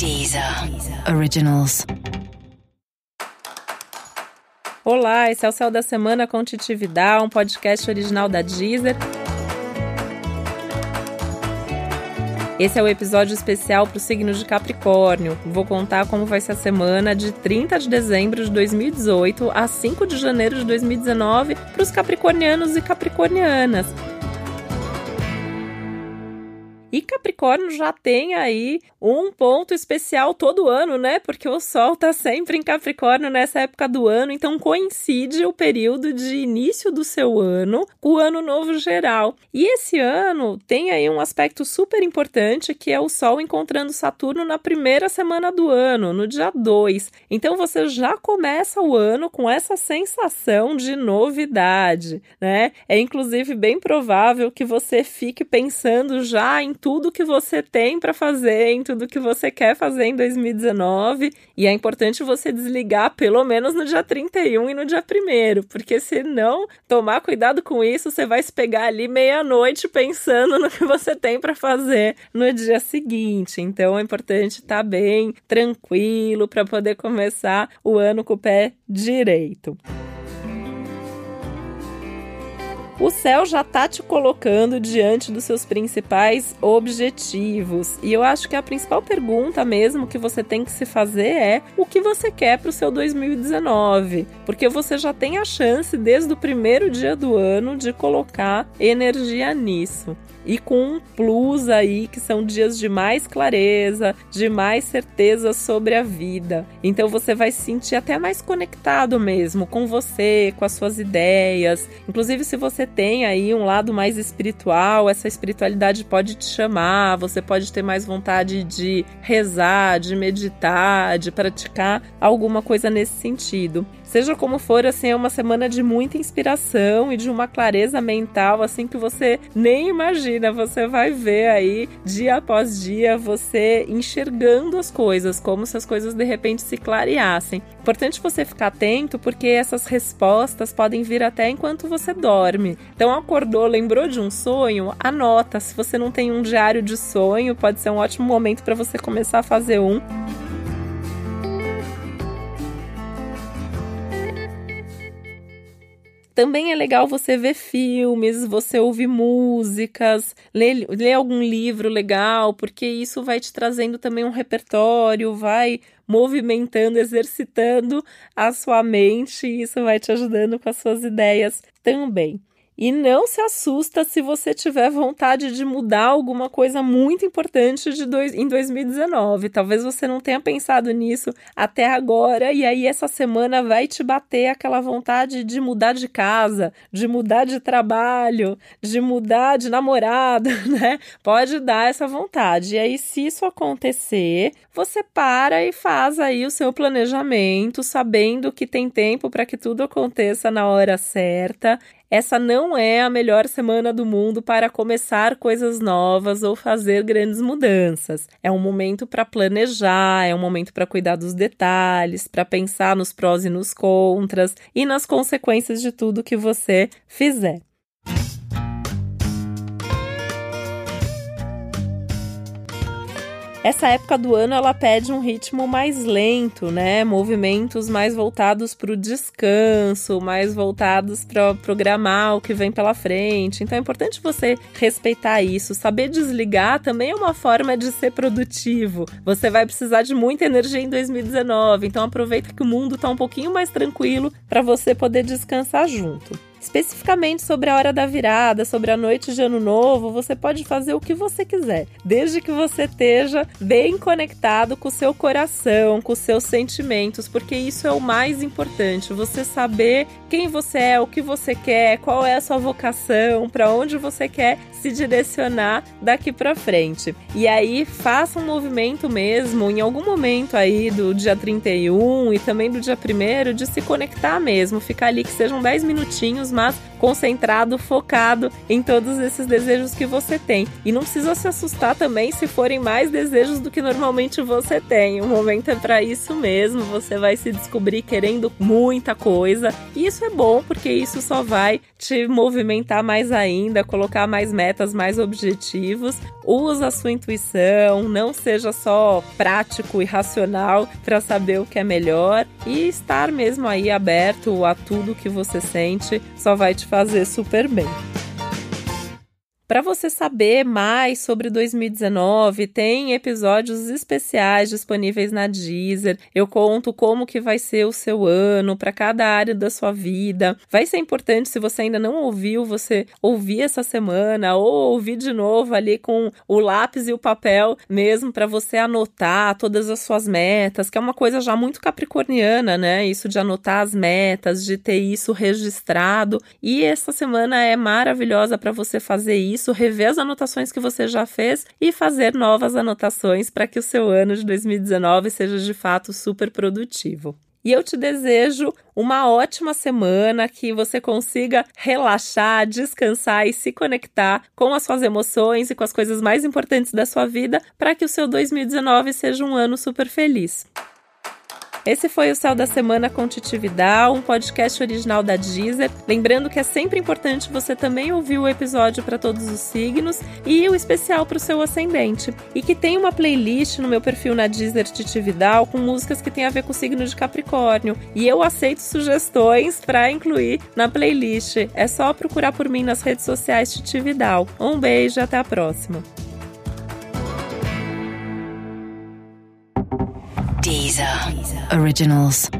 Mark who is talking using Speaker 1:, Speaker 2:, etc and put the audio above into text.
Speaker 1: Deezer Originals.
Speaker 2: Olá, esse é o Céu da Semana com Titi Vidal, um podcast original da Deezer. Esse é o episódio especial para o signo de Capricórnio. Vou contar como vai ser a semana de 30 de dezembro de 2018 a 5 de janeiro de 2019 para os capricornianos e capricornianas. E Capricórnio já tem aí um ponto especial todo ano, né? Porque o Sol tá sempre em Capricórnio nessa época do ano, então coincide o período de início do seu ano com o ano novo geral. E esse ano tem aí um aspecto super importante que é o Sol encontrando Saturno na primeira semana do ano, no dia 2. Então você já começa o ano com essa sensação de novidade, né? É inclusive bem provável que você fique pensando já em tudo que você tem para fazer, em tudo que você quer fazer em 2019. E é importante você desligar pelo menos no dia 31 e no dia 1, porque se não tomar cuidado com isso, você vai se pegar ali meia-noite pensando no que você tem para fazer no dia seguinte. Então é importante estar tá bem tranquilo para poder começar o ano com o pé direito. O céu já tá te colocando diante dos seus principais objetivos. E eu acho que a principal pergunta mesmo que você tem que se fazer é o que você quer para o seu 2019, porque você já tem a chance desde o primeiro dia do ano de colocar energia nisso e com um plus aí que são dias de mais clareza, de mais certeza sobre a vida. Então você vai se sentir até mais conectado mesmo com você, com as suas ideias. Inclusive se você tem aí um lado mais espiritual, essa espiritualidade pode te chamar, você pode ter mais vontade de rezar, de meditar, de praticar alguma coisa nesse sentido. Seja como for, assim, é uma semana de muita inspiração e de uma clareza mental, assim, que você nem imagina. Você vai ver aí, dia após dia, você enxergando as coisas, como se as coisas de repente se clareassem. Importante você ficar atento, porque essas respostas podem vir até enquanto você dorme. Então, acordou, lembrou de um sonho? Anota. Se você não tem um diário de sonho, pode ser um ótimo momento para você começar a fazer um. Também é legal você ver filmes, você ouvir músicas, ler, ler algum livro legal, porque isso vai te trazendo também um repertório, vai movimentando, exercitando a sua mente, e isso vai te ajudando com as suas ideias também. E não se assusta se você tiver vontade de mudar alguma coisa muito importante de dois, em 2019. Talvez você não tenha pensado nisso até agora, e aí essa semana vai te bater aquela vontade de mudar de casa, de mudar de trabalho, de mudar de namorado, né? Pode dar essa vontade. E aí, se isso acontecer, você para e faz aí o seu planejamento, sabendo que tem tempo para que tudo aconteça na hora certa essa não é a melhor semana do mundo para começar coisas novas ou fazer grandes mudanças. É um momento para planejar, é um momento para cuidar dos detalhes, para pensar nos prós e nos contras e nas consequências de tudo que você fizer. Essa época do ano ela pede um ritmo mais lento, né? Movimentos mais voltados para o descanso, mais voltados para programar o que vem pela frente. Então é importante você respeitar isso. Saber desligar também é uma forma de ser produtivo. Você vai precisar de muita energia em 2019, então aproveita que o mundo está um pouquinho mais tranquilo para você poder descansar junto. Especificamente sobre a hora da virada, sobre a noite de ano novo, você pode fazer o que você quiser, desde que você esteja bem conectado com o seu coração, com os seus sentimentos, porque isso é o mais importante. Você saber quem você é, o que você quer, qual é a sua vocação, para onde você quer se direcionar daqui para frente. E aí faça um movimento mesmo em algum momento aí do dia 31 e também do dia 1 de se conectar mesmo, ficar ali que sejam 10 minutinhos más concentrado, focado em todos esses desejos que você tem. E não precisa se assustar também se forem mais desejos do que normalmente você tem. O momento é para isso mesmo. Você vai se descobrir querendo muita coisa. E isso é bom porque isso só vai te movimentar mais ainda, colocar mais metas, mais objetivos. Usa a sua intuição, não seja só prático e racional para saber o que é melhor e estar mesmo aí aberto a tudo que você sente só vai te fazer super bem. Para você saber mais sobre 2019, tem episódios especiais disponíveis na Deezer. Eu conto como que vai ser o seu ano para cada área da sua vida. Vai ser importante se você ainda não ouviu, você ouvir essa semana ou ouvir de novo ali com o lápis e o papel mesmo para você anotar todas as suas metas, que é uma coisa já muito capricorniana, né? Isso de anotar as metas, de ter isso registrado. E essa semana é maravilhosa para você fazer isso isso, rever as anotações que você já fez e fazer novas anotações para que o seu ano de 2019 seja de fato super produtivo. E eu te desejo uma ótima semana, que você consiga relaxar, descansar e se conectar com as suas emoções e com as coisas mais importantes da sua vida para que o seu 2019 seja um ano super feliz. Esse foi o Céu da Semana com Titividal, um podcast original da Deezer. Lembrando que é sempre importante você também ouvir o episódio para todos os signos e o especial para o seu ascendente. E que tem uma playlist no meu perfil na Deezer Titividal com músicas que tem a ver com o signo de Capricórnio. E eu aceito sugestões para incluir na playlist. É só procurar por mim nas redes sociais Titividal. Um beijo e até a próxima.
Speaker 1: Originals.